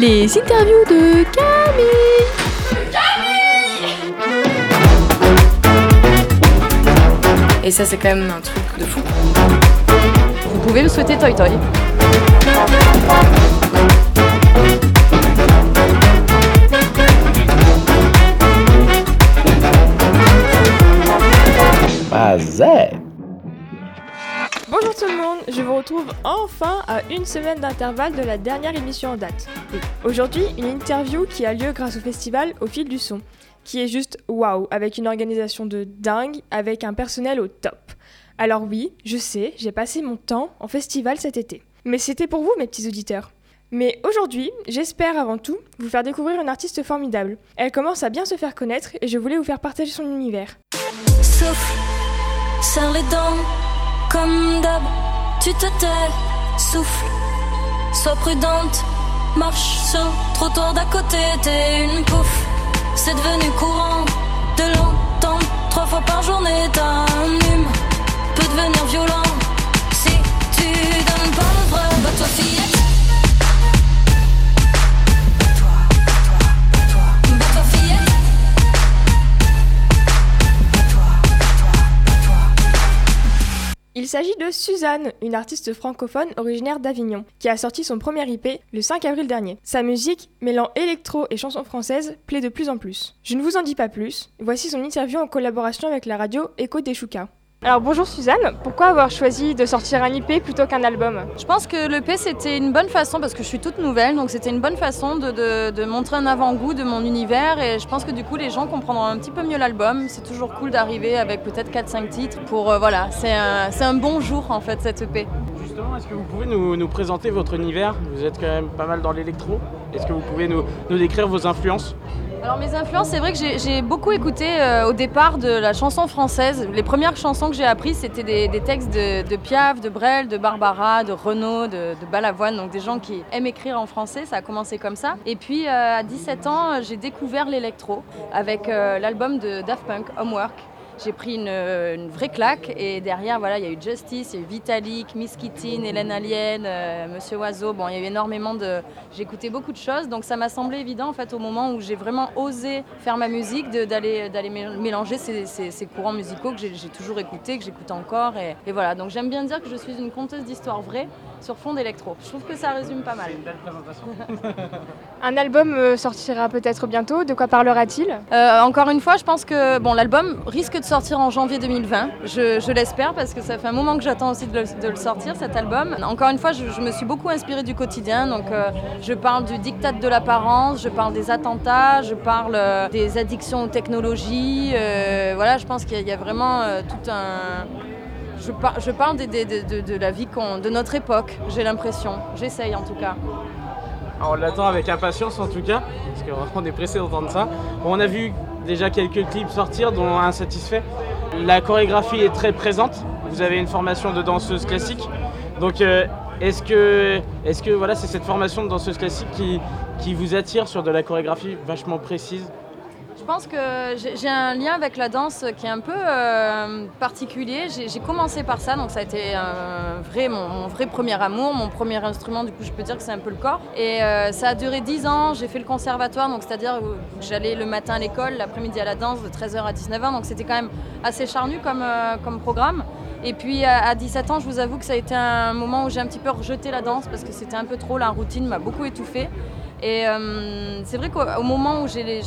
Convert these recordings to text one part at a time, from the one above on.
les interviews de Camille. Et ça, c'est quand même un truc de fou. Vous pouvez me souhaiter Toy Toy. Monde, je vous retrouve enfin à une semaine d'intervalle de la dernière émission en date. Aujourd'hui, une interview qui a lieu grâce au festival Au fil du son, qui est juste waouh, avec une organisation de dingue, avec un personnel au top. Alors oui, je sais, j'ai passé mon temps en festival cet été. Mais c'était pour vous, mes petits auditeurs. Mais aujourd'hui, j'espère avant tout vous faire découvrir une artiste formidable. Elle commence à bien se faire connaître et je voulais vous faire partager son univers. Souffle, serre les dents, tu te tais, souffle, sois prudente, marche sur le trottoir d'à côté, t'es une pouffe, c'est devenu courant de l'entendre trois fois par journée, ta hume. Peut devenir violent Il s'agit de Suzanne, une artiste francophone originaire d'Avignon, qui a sorti son premier IP le 5 avril dernier. Sa musique, mêlant électro et chansons françaises, plaît de plus en plus. Je ne vous en dis pas plus, voici son interview en collaboration avec la radio Echo des Choucas. Alors bonjour Suzanne, pourquoi avoir choisi de sortir un IP plutôt qu'un album? Je pense que l'EP c'était une bonne façon, parce que je suis toute nouvelle, donc c'était une bonne façon de, de- de montrer un avant-goût de mon univers et je pense que du coup les gens comprendront un petit peu mieux l'album. C'est toujours cool d'arriver avec peut-être 4-5 titres pour, euh, voilà, c'est un, c'est un bon jour en fait cette EP. Justement, est-ce que vous pouvez nous, nous présenter votre univers? Vous êtes quand même pas mal dans l'électro. Est-ce que vous pouvez nous, nous décrire vos influences? Alors mes influences, c'est vrai que j'ai- beaucoup écouté euh, au départ de la chanson française. Les premières chansons que j'ai apprises, c'était des, textes de, de Piaf, de Brel, de Barbara, de Renaud, de, Balavoine, donc des gens qui aiment écrire en français. Ça a commencé comme ça. Et puis euh, à 17 ans, j'ai découvert l'électro avec euh, l'album de Daft Punk, Homework. J'ai pris une, vraie claque et derrière, voilà, il y a eu Justice, il y a eu Vitalik, Miss Kittin, Hélène Alien, euh, Monsieur Oiseau. Bon, il y a eu énormément de. J'ai écouté beaucoup de choses, donc ça m'a semblé évident en fait au moment où j'ai vraiment osé faire ma musique d'aller d'aller mé- mélanger ces, courants musicaux que j'ai toujours écoutés, que j'écoute encore et voilà. Donc j'aime bien dire que je suis une conteuse d'histoires vraies sur fond d'électro. Je trouve que ça résume pas mal. belle présentation. Un album euh, sortira peut-être bientôt, de quoi parlera-t-il? Euh, encore une fois, je pense que bon, l'album risque de sortir en janvier 2020. Je, je l'espère parce que ça fait un moment que j'attends aussi de le, de le sortir, cet album. Encore une fois, je, je me suis beaucoup inspirée du quotidien. Donc, euh, je parle du diktat de l'apparence, je parle des attentats, je parle euh, des addictions aux technologies. euh, voilà, je pense qu'il y, a- il y a vraiment euh, tout un. Je, par- je parle de, la vie de notre époque, j'ai l'impression. J'essaye en tout cas. Alors, on l'attend avec impatience en tout cas, parce qu'on est pressé d'entendre ça. On a vu déjà quelques clips sortir, dont un satisfait. La chorégraphie est très présente. Vous avez une formation de danseuse classique. Donc, euh, est-ce que, est-ce que voilà, c'est cette formation de danseuse classique qui, qui vous attire sur de la chorégraphie vachement précise? Pense que j'ai un lien avec la danse qui est un peu euh, particulier. J'ai commencé par ça, donc ça a été mon, vrai premier amour, mon premier instrument, du coup je peux dire que c'est un peu le corps. Et euh, ça a duré 10 ans, j'ai fait le conservatoire, donc c'est-à-dire que j'allais le matin à l'école, l'après-midi à la danse, de 13h à 19h, donc c'était quand même assez charnu comme, euh, programme. Et puis à 17 ans, je vous avoue que ça a été un moment où j'ai un petit peu rejeté la danse parce que c'était un peu trop, la routine m'a beaucoup étouffée. Et euh, c'est vrai qu'au au moment où j'ai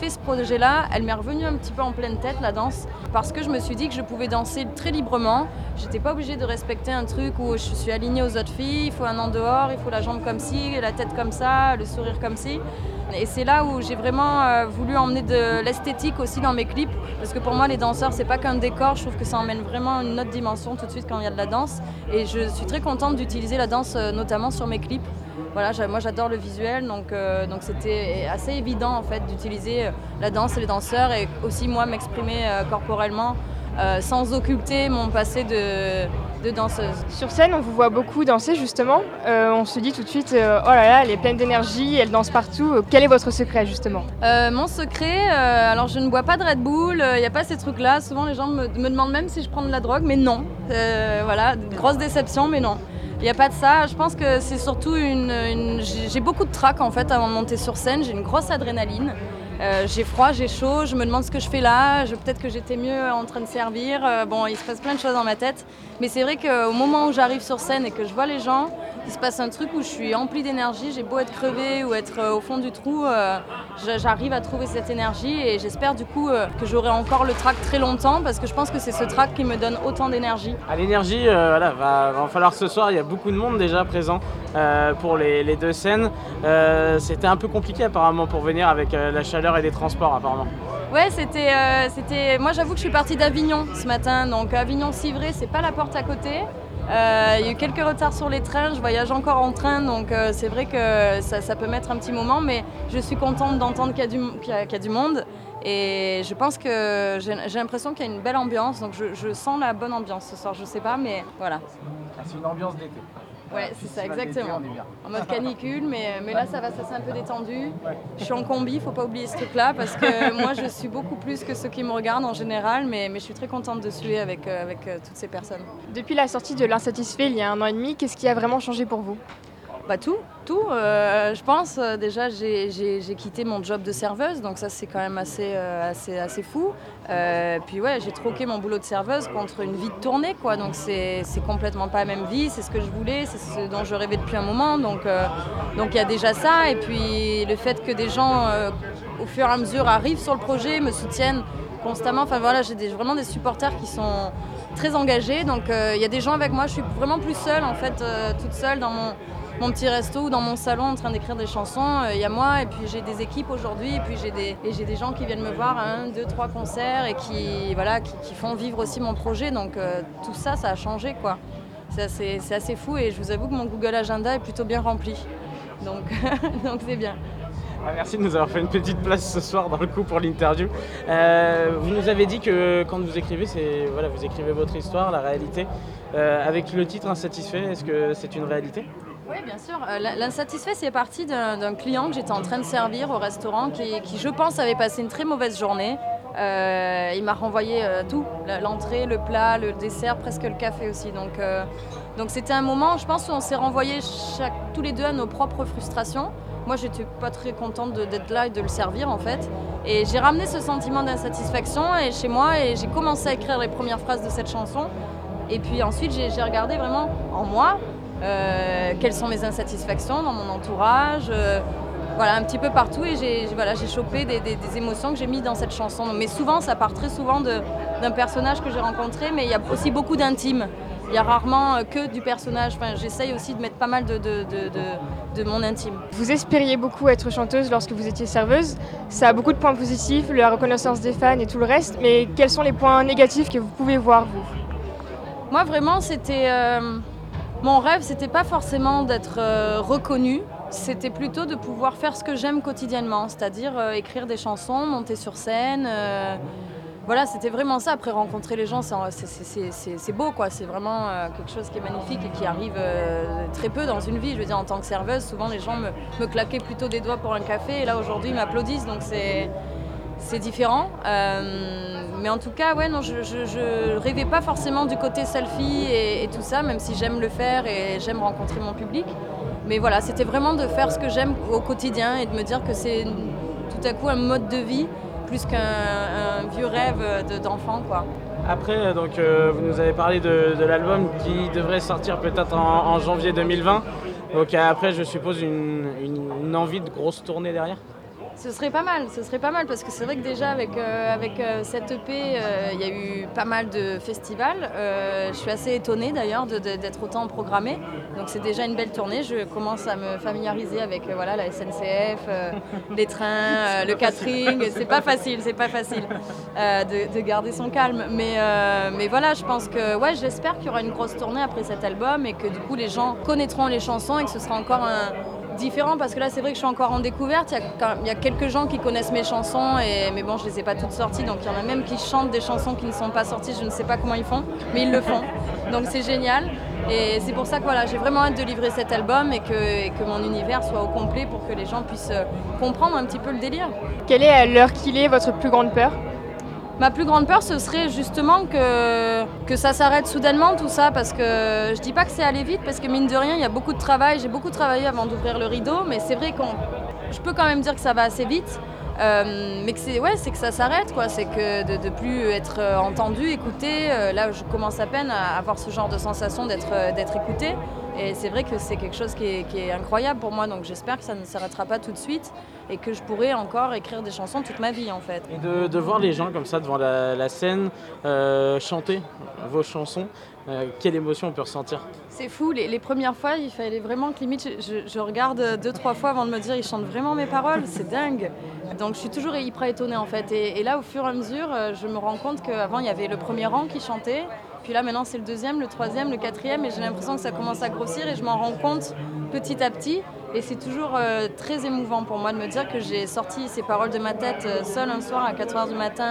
fait ce projet-là, elle m'est revenue un petit peu en pleine tête, la danse, parce que je me suis dit que je pouvais danser très librement. J'étais pas obligée de respecter un truc où je suis alignée aux autres filles, il faut un an dehors, il faut la jambe comme ci, la tête comme ça, le sourire comme ci. Et c'est là où j'ai vraiment euh, voulu emmener de l'esthétique aussi dans mes clips, parce que pour moi les danseurs c'est pas qu'un décor, je trouve que ça emmène vraiment une autre dimension tout de suite quand il y a de la danse. Et je suis très contente d'utiliser la danse euh, notamment sur mes clips. Voilà, moi j'adore le visuel, donc euh, donc c'était assez évident en fait d'utiliser euh, la danse et les danseurs et aussi moi m'exprimer euh, corporellement euh, sans occulter mon passé de, de danseuse. Sur scène, on vous voit beaucoup danser justement. On se dit tout de suite, oh là là, elle est pleine d'énergie, elle danse partout. Quel est votre secret justement? Mon secret, alors je ne bois pas de Red Bull, il n'y a pas ces trucs-là. Souvent les gens me, me demandent même si je prends de la drogue, mais non. Voilà, grosse déception, mais non. Il n'y a pas de ça. Je pense que c'est surtout une. j'ai beaucoup de trac en fait avant de monter sur scène. J'ai une grosse adrénaline. Euh, j'ai froid, j'ai chaud, je me demande ce que je fais là, peut-être que j'étais mieux en train de servir. Euh, bon, il se passe plein de choses dans ma tête. Mais c'est vrai qu'au moment où j'arrive sur scène et que je vois les gens, il se passe un truc où je suis emplie d'énergie. J'ai beau être crevée ou être euh, au fond du trou, j'arrive à trouver cette énergie et j'espère du coup que j'aurai encore le trac très longtemps parce que je pense que c'est ce trac qui me donne autant d'énergie. À l'énergie, euh, voilà, va, en falloir ce soir. Il y a beaucoup de monde déjà présent pour les, deux scènes. C'était un peu compliqué apparemment pour venir avec la chaleur et des transports apparemment. Ouais, c'était, euh, c'était. Moi, j'avoue que je suis partie d'Avignon ce matin, donc Avignon-Civray, c'est pas la porte à côté. Euh, Il y a eu quelques retards sur les trains, je voyage encore en train, donc euh, c'est vrai que ça, ça peut mettre un petit moment, mais je suis contente d'entendre qu'il y, a du- qu'il y a- qu'il y a du monde. Et je pense que j'ai j'ai l'impression qu'il y a une belle ambiance, donc je, je sens la bonne ambiance ce soir, je sais pas, mais voilà. C'est une ambiance d'été. Ouais, c'est ça, exactement. En mode canicule, mais, mais là ça va, ça c'est un peu détendu. Je suis en combi, faut pas oublier ce truc-là, parce que moi je suis beaucoup plus que ceux qui me regardent en général, mais, mais je suis très contente de suer avec, euh, avec euh, toutes ces personnes. Depuis la sortie de L'Insatisfait il y a un an et demi, qu'est-ce qui a vraiment changé pour vous? Bah tout, tout. euh, je pense euh, déjà j'ai quitté mon job de serveuse, donc ça c'est quand même assez, euh, assez, assez fou. Puis ouais, j'ai troqué mon boulot de serveuse contre une vie de tournée, quoi. Donc c'est complètement pas la même vie, c'est ce que je voulais, c'est ce dont je rêvais depuis un moment. Donc il y a déjà ça, et puis le fait que des gens au fur et à mesure arrivent sur le projet, me soutiennent constamment. Enfin voilà, j'ai vraiment des supporters qui sont très engagés. Donc il y a des gens avec moi, je suis vraiment plus seule en fait, toute seule dans mon mon petit resto ou dans mon salon en train d'écrire des chansons. Euh, Il y a moi et puis j'ai des équipes aujourd'hui et puis j'ai des, gens qui viennent me voir à un, deux, trois concerts et qui, font vivre aussi mon projet. Donc euh, tout ça, ça a changé quoi. C'est assez, fou et je vous avoue que mon Google Agenda est plutôt bien rempli. Donc c'est bien. Ah, merci de nous avoir fait une petite place ce soir dans le coup pour l'interview. Euh, vous nous avez dit que quand vous écrivez, voilà, vous écrivez votre histoire, la réalité. Avec le titre Insatisfait, est-ce que c'est une réalité? Oui, bien sûr. Euh, L'insatisfait, c'est parti d'un client que j'étais en train de servir au restaurant qui, je pense, avait passé une très mauvaise journée. Euh, il m'a renvoyé euh, tout, l'entrée, le plat, le dessert, presque le café aussi. Donc, euh, donc c'était un moment, je pense, où on s'est renvoyé tous les deux à nos propres frustrations. Moi, j'étais pas très contente d'être là et de le servir en fait. Et j'ai ramené ce sentiment d'insatisfaction chez moi et j'ai commencé à écrire les premières phrases de cette chanson. Et puis ensuite, j'ai regardé vraiment en moi quelles sont mes insatisfactions dans mon entourage, euh, voilà, un petit peu partout. Et j'ai voilà, chopé des, des- des émotions que j'ai mis dans cette chanson. Mais souvent, ça part très souvent d'un personnage que j'ai rencontré, mais il y a aussi beaucoup d'intime. Il y a rarement euh, que du personnage. Enfin, J'essaye aussi de mettre pas mal de, de, de- de- de mon intime. Vous espériez beaucoup être chanteuse lorsque vous étiez serveuse. Ça a beaucoup de points positifs, la reconnaissance des fans et tout le reste, mais quels sont les points négatifs que vous pouvez voir, vous? Moi, vraiment, c'était. euh, mon rêve, c'était pas forcément d'être euh, reconnue, c'était plutôt de pouvoir faire ce que j'aime quotidiennement, c'est-à-dire euh, écrire des chansons, monter sur scène. euh, voilà, c'était vraiment ça. Après, rencontrer les gens, c'est- c'est beau, quoi. C'est vraiment euh, quelque chose qui est magnifique et qui arrive euh, très peu dans une vie. Je veux dire, en tant que serveuse, souvent les gens me, claquaient plutôt des doigts pour un café, et là aujourd'hui, ils m'applaudissent, donc c'est différent. Euh, mais en tout cas, ouais, non, je, je, je rêvais pas forcément du côté selfie et, tout ça, même si j'aime le faire et j'aime rencontrer mon public. Mais voilà, c'était vraiment de faire ce que j'aime au quotidien et de me dire que c'est tout à coup un mode de vie plus qu'un un vieux rêve de- d'enfant, quoi. Après, euh, donc, euh, vous nous avez parlé de, l'album qui devrait sortir peut-être en, janvier 2020. Donc euh, après, je suppose une envie de grosse tournée derrière? Ce serait pas mal, ce serait pas mal parce que c'est vrai que déjà avec, euh, avec euh, cette EP, euh, il y a eu pas mal de festivals. Je suis assez étonnée d'ailleurs d'être autant programmée. Donc c'est déjà une belle tournée. Je commence à me familiariser avec voilà, la SNCF, les trains, le catering. C'est pas facile, c'est pas facile de, de garder son calme. Mais, mais voilà, je pense que ouais, j'espère qu'il y aura une grosse tournée après cet album et que du coup les gens connaîtront les chansons et que ce sera encore un différent parce que là c'est vrai que je suis encore en découverte. Il y, a, il y a quelques gens qui connaissent mes chansons, et, mais bon je les ai pas toutes sorties donc il y en a même qui chantent des chansons qui ne sont pas sorties. Je ne sais pas comment ils font, mais ils le font. Donc c'est génial. Et c'est pour ça que voilà, j'ai vraiment hâte de livrer cet album et que, et que mon univers soit au complet pour que les gens puissent euh, comprendre un petit peu le délire. Quelle est, à l'heure qu'il est, votre plus grande peur? Ma plus grande peur, ce serait justement que, ça s'arrête soudainement tout ça, parce que je dis pas que c'est aller vite, parce que mine de rien, il y a beaucoup de travail. J'ai beaucoup travaillé avant d'ouvrir le rideau, mais c'est vrai qu'on, je peux quand même dire que ça va assez vite. Euh, mais que c'est ouais, c'est que ça s'arrête quoi, c'est que de, de plus être euh, entendu, écouté. Euh, là, je commence à peine à avoir ce genre de sensation d'être d'être écouté. Et c'est vrai que c'est quelque chose qui est, qui est incroyable pour moi. Donc j'espère que ça ne s'arrêtera pas tout de suite et que je pourrai encore écrire des chansons toute ma vie en fait. Et de, de voir les gens comme ça devant la, la scène euh, chanter vos chansons, euh, quelle émotion on peut ressentir? C'est fou, les, les premières fois, il fallait vraiment que limite je, je- je regarde deux, trois fois avant de me dire ils chantent vraiment mes paroles, c'est dingue. Donc je suis toujours hyper étonnée en fait. Et, et là, au fur et à mesure, euh, je me rends compte qu'avant il y avait le premier rang qui chantait, puis là maintenant c'est le deuxième, le troisième, le quatrième, et j'ai l'impression que ça commence à grossir et je m'en rends compte petit à petit. Et c'est toujours euh, très émouvant pour moi de me dire que j'ai sorti ces paroles de ma tête euh, seule un soir à 4h du matin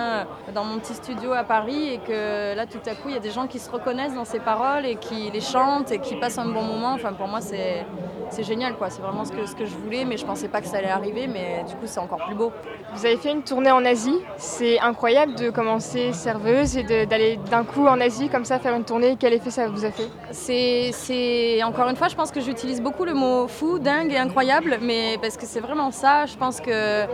euh, dans mon petit studio à Paris et que là tout à coup il y a des gens qui se reconnaissent dans ces paroles et qui les chantent et qui passent un bon moment. Enfin pour moi c'est c'est génial quoi, c'est vraiment ce que, ce que je voulais mais je pensais pas que ça allait arriver mais du coup c'est encore plus beau. Vous avez fait une tournée en Asie. C'est incroyable de commencer serveuse et d'aller d'un coup en Asie comme ça faire une tournée. Quel effet ça vous a fait? C'est, c'est- encore une fois, je pense que j'utilise beaucoup le mot fou, dingue et incroyable, mais parce que c'est vraiment ça. Je pense que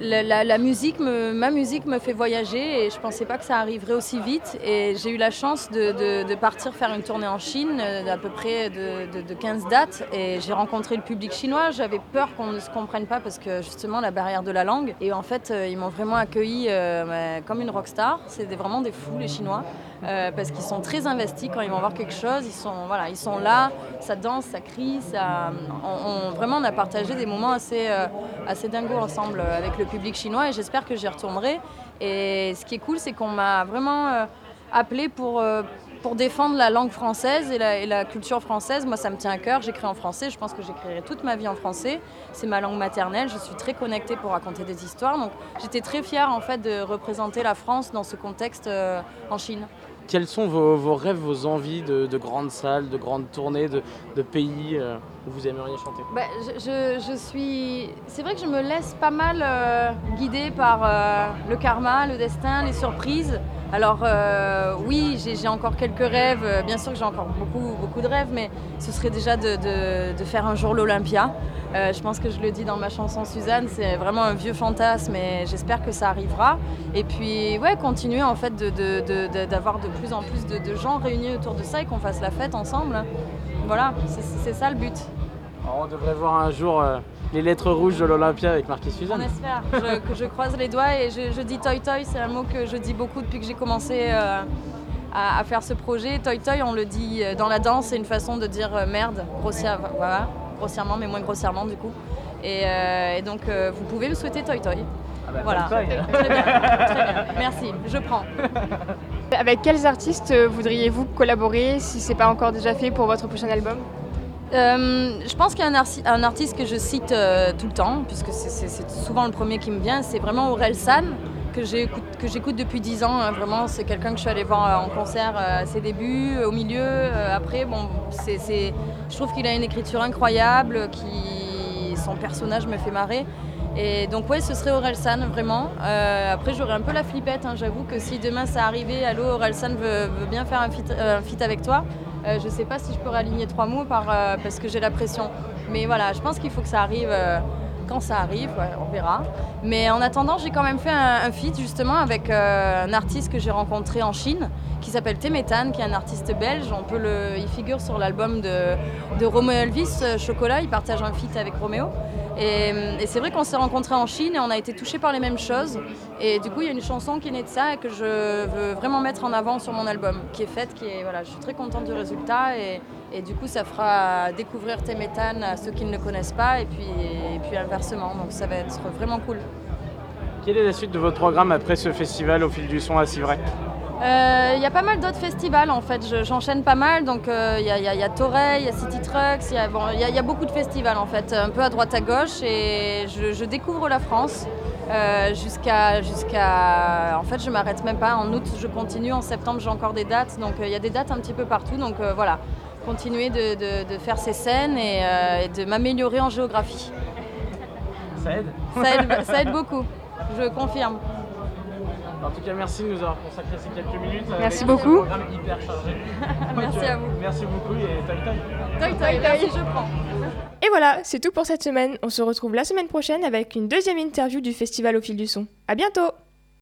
la, musique, ma musique me fait voyager et je pensais pas que ça arriverait aussi vite. J'ai eu la chance de, partir faire une tournée en Chine euh, d'à peu près de, de- de 15 dates et j'ai rencontré le public chinois. J'avais peur qu'on ne se comprenne pas parce que justement la barrière de la langue. Et en fait, euh, ils m'ont vraiment accueilli euh, bah, comme une rockstar. Des- vraiment des fous les Chinois. Euh, parce qu'ils sont très investis quand ils vont voir quelque chose. Ils sont, voilà, ils sont là, ça danse, ça crie. Ça, on, vraiment, on a partagé des moments assez, euh, assez dingos ensemble avec le public chinois et j'espère que j'y retournerai. Et ce qui est cool, c'est qu'on m'a vraiment euh, appelé pour, euh, pour défendre la langue française et la, et la culture française. Moi, ça me tient à cœur. J'écris en français. Je pense que j'écrirai toute ma vie en français. C'est ma langue maternelle. Je suis très connectée pour raconter des histoires. Donc, j'étais très fière en fait de représenter la France dans ce contexte euh, en Chine. Quels sont vos, rêves, vos envies de, de grandes salles, de grandes tournées, de, pays euh, vous aimeriez chanter Bah, je, je- suis. C'est vrai que je me laisse pas mal euh, guider par euh, le karma, le destin, les surprises. Alors euh, oui, j'ai encore quelques rêves. Bien sûr que j'ai encore beaucoup, beaucoup de rêves, mais ce serait déjà de, de- faire un jour l'Olympia. Je pense que je le dis dans ma chanson Suzanne, c'est vraiment un vieux fantasme et j'espère que ça arrivera. Et puis ouais, continuer en fait de- de- de- d'avoir plus en plus de, gens réunis autour de ça et qu'on fasse la fête ensemble. Voilà, c'est ça le but. Alors, on devrait voir un jour euh, les lettres rouges de l'Olympia avec Marquis On Suzanne. espère. Je, que je croise les doigts et je, je dis toy toy, c'est un mot que je dis beaucoup depuis que j'ai commencé euh, à, à faire ce projet. Toy toy, on le dit euh, dans la danse, c'est une façon de dire euh, merde, grossière, voilà, grossièrement, mais moins grossièrement du coup. Et, euh, et donc euh, vous pouvez me souhaiter toy toy. Ah bah, Voilà. Toy Toy. Très bien, très bien. Merci, je prends. Avec quels artistes voudriez-vous collaborer si c'est pas encore déjà fait pour votre prochain album? Euh, je pense qu'il y a un, artiste que je cite euh, tout le temps, puisque c'est- souvent le premier qui me vient, c'est vraiment Aurel San, que j'écoute depuis 10 ans. hein. vraiment, c'est quelqu'un que je suis allée voir euh, en concert à ses débuts, au milieu, après. Bon, je trouve qu'il a une écriture incroyable, son personnage me fait marrer. Et donc ouais, ce serait Aurel San, vraiment. Après, j'aurais un peu la flippette, hein. j'avoue que si demain ça arrivait, allô, Aurel San veut, veut bien faire un feat avec toi, euh, je sais pas si je pourrais aligner trois mots euh, parce que j'ai la pression. Mais voilà, je pense qu'il faut que ça arrive euh, quand ça arrive, on verra. Mais en attendant, j'ai quand même fait un, feat justement avec un artiste que j'ai rencontré en Chine qui s'appelle Temetan, qui est un artiste belge. Il figure sur l'album de, de Romeo Elvis, Chocolat. Il partage un feat avec Roméo. Et, et c'est vrai qu'on s'est rencontrés en Chine et on a été touchés par les mêmes choses. Et du coup, il y a une chanson qui est née de ça et que je veux vraiment mettre en avant sur mon album, qui est faite, qui est voilà, je suis très contente du résultat et, et du coup, ça fera découvrir Temetan à ceux qui ne le connaissent pas et puis, et puis inversement. Donc ça va être vraiment cool. Quelle est la suite de votre programme après ce festival au fil du son à Civray? Euh, Il y a pas mal d'autres festivals en fait, Je- j'enchaîne pas mal, donc euh, il y, a- a- il y a Torrey, il y a City Trucks, il y a, bon, il y a- il y a beaucoup de festivals en fait, un peu à droite à gauche. Et je, je découvre la France euh, jusqu'à... jusqu'à... En fait je m'arrête même pas, en août je continue, en septembre j'ai encore des dates, donc euh, il y a des dates un petit peu partout, donc euh, voilà, continuer de, de- de faire ces scènes et, euh, et de m'améliorer en géographie. Ça aide. Ça aide, ça aide beaucoup, je confirme. En tout cas, merci de nous avoir consacré ces quelques minutes. Merci avec beaucoup. Un programme hyper chargé. Merci Donc, euh, à vous. Merci beaucoup et toi, toi. Toc, merci, je prends. Et voilà, c'est tout pour cette semaine. On se retrouve la semaine prochaine avec une deuxième interview du festival au fil du son. À bientôt